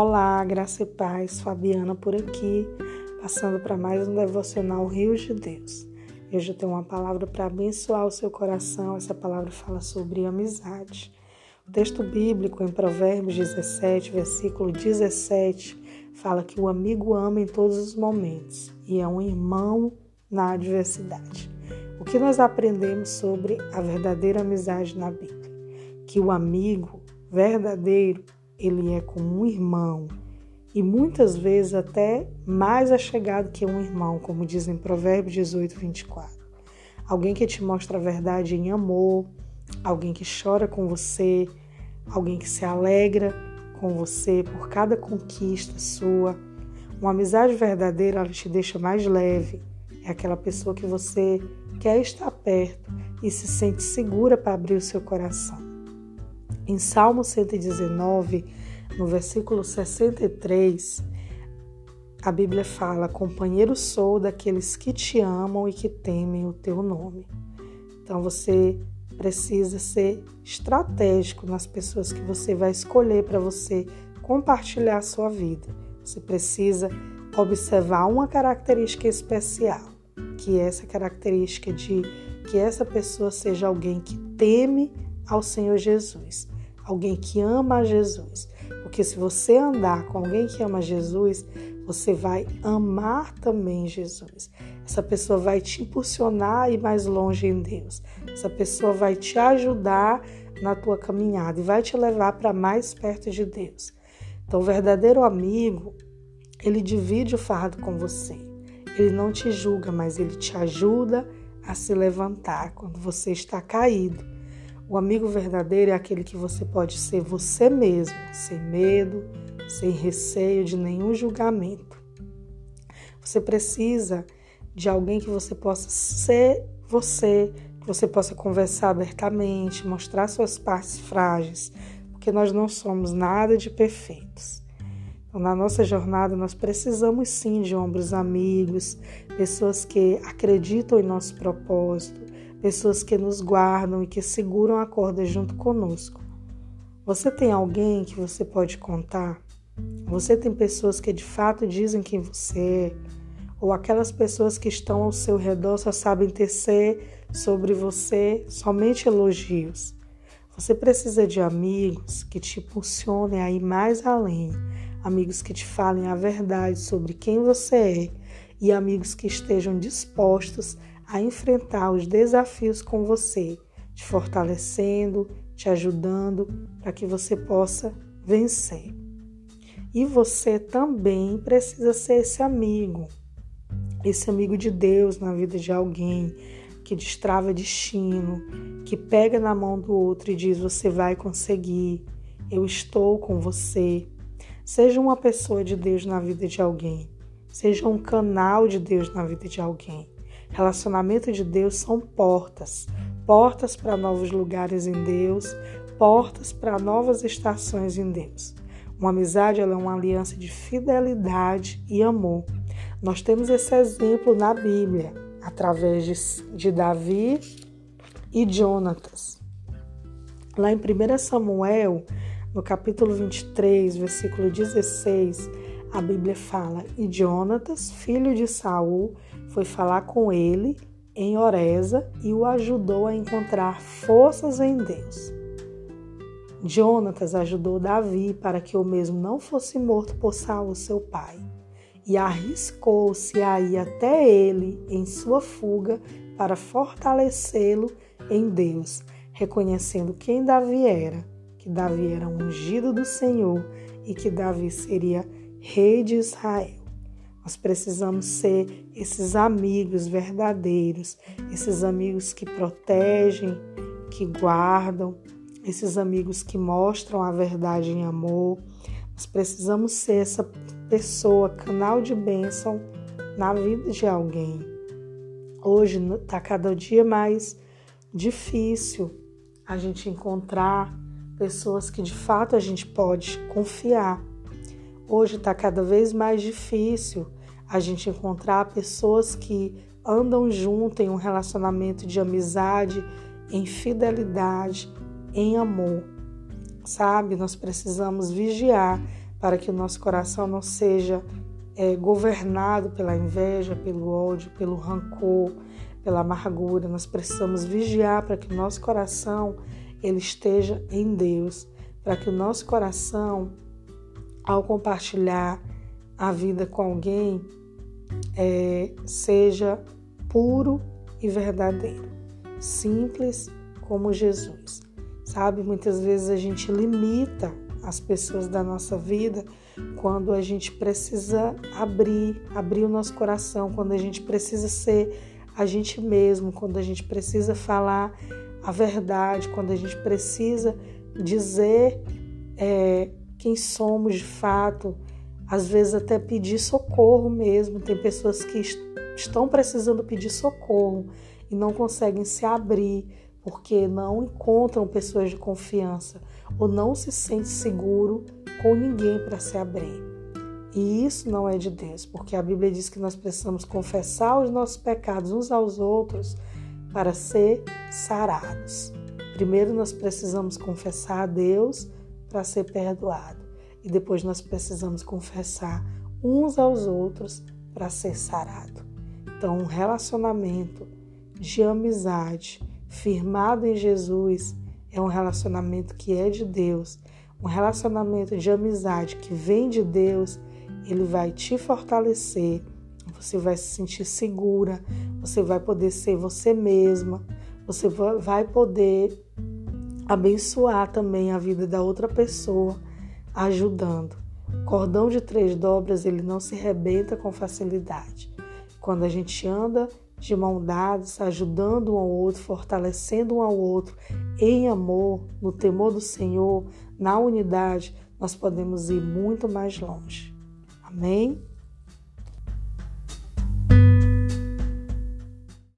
Olá, graça e paz, Fabiana por aqui, passando para mais um devocional Rios de Deus. Hoje eu tenho uma palavra para abençoar o seu coração. Essa palavra fala sobre amizade. O texto bíblico em Provérbios 17, versículo 17, fala que o amigo ama em todos os momentos e é um irmão na adversidade. O que nós aprendemos sobre a verdadeira amizade na Bíblia? Que o amigo verdadeiro, ele é como um irmão e muitas vezes até mais achegado que um irmão, como diz em Provérbios 18, 24. Alguém que te mostra a verdade em amor, alguém que chora com você, alguém que se alegra com você por cada conquista sua. Uma amizade verdadeira ela te deixa mais leve. É aquela pessoa que você quer estar perto e se sente segura para abrir o seu coração. Em Salmo 119, no versículo 63, a Bíblia fala: Companheiro sou daqueles que te amam e que temem o teu nome. Então você precisa ser estratégico nas pessoas que você vai escolher para você compartilhar a sua vida. Você precisa observar uma característica especial, que é essa característica de que essa pessoa seja alguém que teme ao Senhor Jesus alguém que ama Jesus. Porque se você andar com alguém que ama Jesus, você vai amar também Jesus. Essa pessoa vai te impulsionar a ir mais longe em Deus. Essa pessoa vai te ajudar na tua caminhada e vai te levar para mais perto de Deus. Então, o verdadeiro amigo, ele divide o fardo com você. Ele não te julga, mas ele te ajuda a se levantar quando você está caído. O amigo verdadeiro é aquele que você pode ser você mesmo, sem medo, sem receio de nenhum julgamento. Você precisa de alguém que você possa ser você, que você possa conversar abertamente, mostrar suas partes frágeis, porque nós não somos nada de perfeitos. Então, na nossa jornada, nós precisamos sim de ombros amigos, pessoas que acreditam em nosso propósito, pessoas que nos guardam e que seguram a corda junto conosco. Você tem alguém que você pode contar? Você tem pessoas que de fato dizem quem você é? Ou aquelas pessoas que estão ao seu redor só sabem tecer sobre você somente elogios? Você precisa de amigos que te impulsionem a ir mais além, amigos que te falem a verdade sobre quem você é e amigos que estejam dispostos a enfrentar os desafios com você, te fortalecendo, te ajudando para que você possa vencer. E você também precisa ser esse amigo, esse amigo de Deus na vida de alguém que destrava destino, que pega na mão do outro e diz: Você vai conseguir, eu estou com você. Seja uma pessoa de Deus na vida de alguém, seja um canal de Deus na vida de alguém. Relacionamento de Deus são portas, portas para novos lugares em Deus, portas para novas estações em Deus. Uma amizade é uma aliança de fidelidade e amor. Nós temos esse exemplo na Bíblia, através de, de Davi e Jonatas. Lá em 1 Samuel, no capítulo 23, versículo 16, a Bíblia fala: E Jonatas, filho de Saul, foi falar com ele em Oreza e o ajudou a encontrar forças em Deus. Jonatas ajudou Davi para que o mesmo não fosse morto por Saul, seu pai, e arriscou-se a ir até ele em sua fuga para fortalecê-lo em Deus, reconhecendo quem Davi era, que Davi era ungido do Senhor e que Davi seria rei de Israel. Nós precisamos ser esses amigos verdadeiros, esses amigos que protegem, que guardam, esses amigos que mostram a verdade em amor. Nós precisamos ser essa pessoa, canal de bênção na vida de alguém. Hoje está cada dia mais difícil a gente encontrar pessoas que de fato a gente pode confiar. Hoje está cada vez mais difícil a gente encontrar pessoas que andam junto em um relacionamento de amizade, em fidelidade, em amor. Sabe, nós precisamos vigiar para que o nosso coração não seja é, governado pela inveja, pelo ódio, pelo rancor, pela amargura. Nós precisamos vigiar para que o nosso coração ele esteja em Deus, para que o nosso coração, ao compartilhar a vida com alguém, é, seja puro e verdadeiro, simples como Jesus. Sabe, muitas vezes a gente limita as pessoas da nossa vida quando a gente precisa abrir, abrir o nosso coração, quando a gente precisa ser a gente mesmo, quando a gente precisa falar a verdade, quando a gente precisa dizer é, quem somos de fato, às vezes até pedir socorro mesmo. Tem pessoas que estão precisando pedir socorro e não conseguem se abrir porque não encontram pessoas de confiança ou não se sente seguro com ninguém para se abrir. E isso não é de Deus, porque a Bíblia diz que nós precisamos confessar os nossos pecados uns aos outros para ser sarados. Primeiro nós precisamos confessar a Deus para ser perdoado, e depois nós precisamos confessar uns aos outros para ser sarado. Então, um relacionamento de amizade firmado em Jesus é um relacionamento que é de Deus, um relacionamento de amizade que vem de Deus, ele vai te fortalecer, você vai se sentir segura, você vai poder ser você mesma, você vai poder abençoar também a vida da outra pessoa, ajudando. Cordão de três dobras, ele não se rebenta com facilidade. Quando a gente anda de mão dadas, ajudando um ao outro, fortalecendo um ao outro, em amor, no temor do Senhor, na unidade, nós podemos ir muito mais longe. Amém?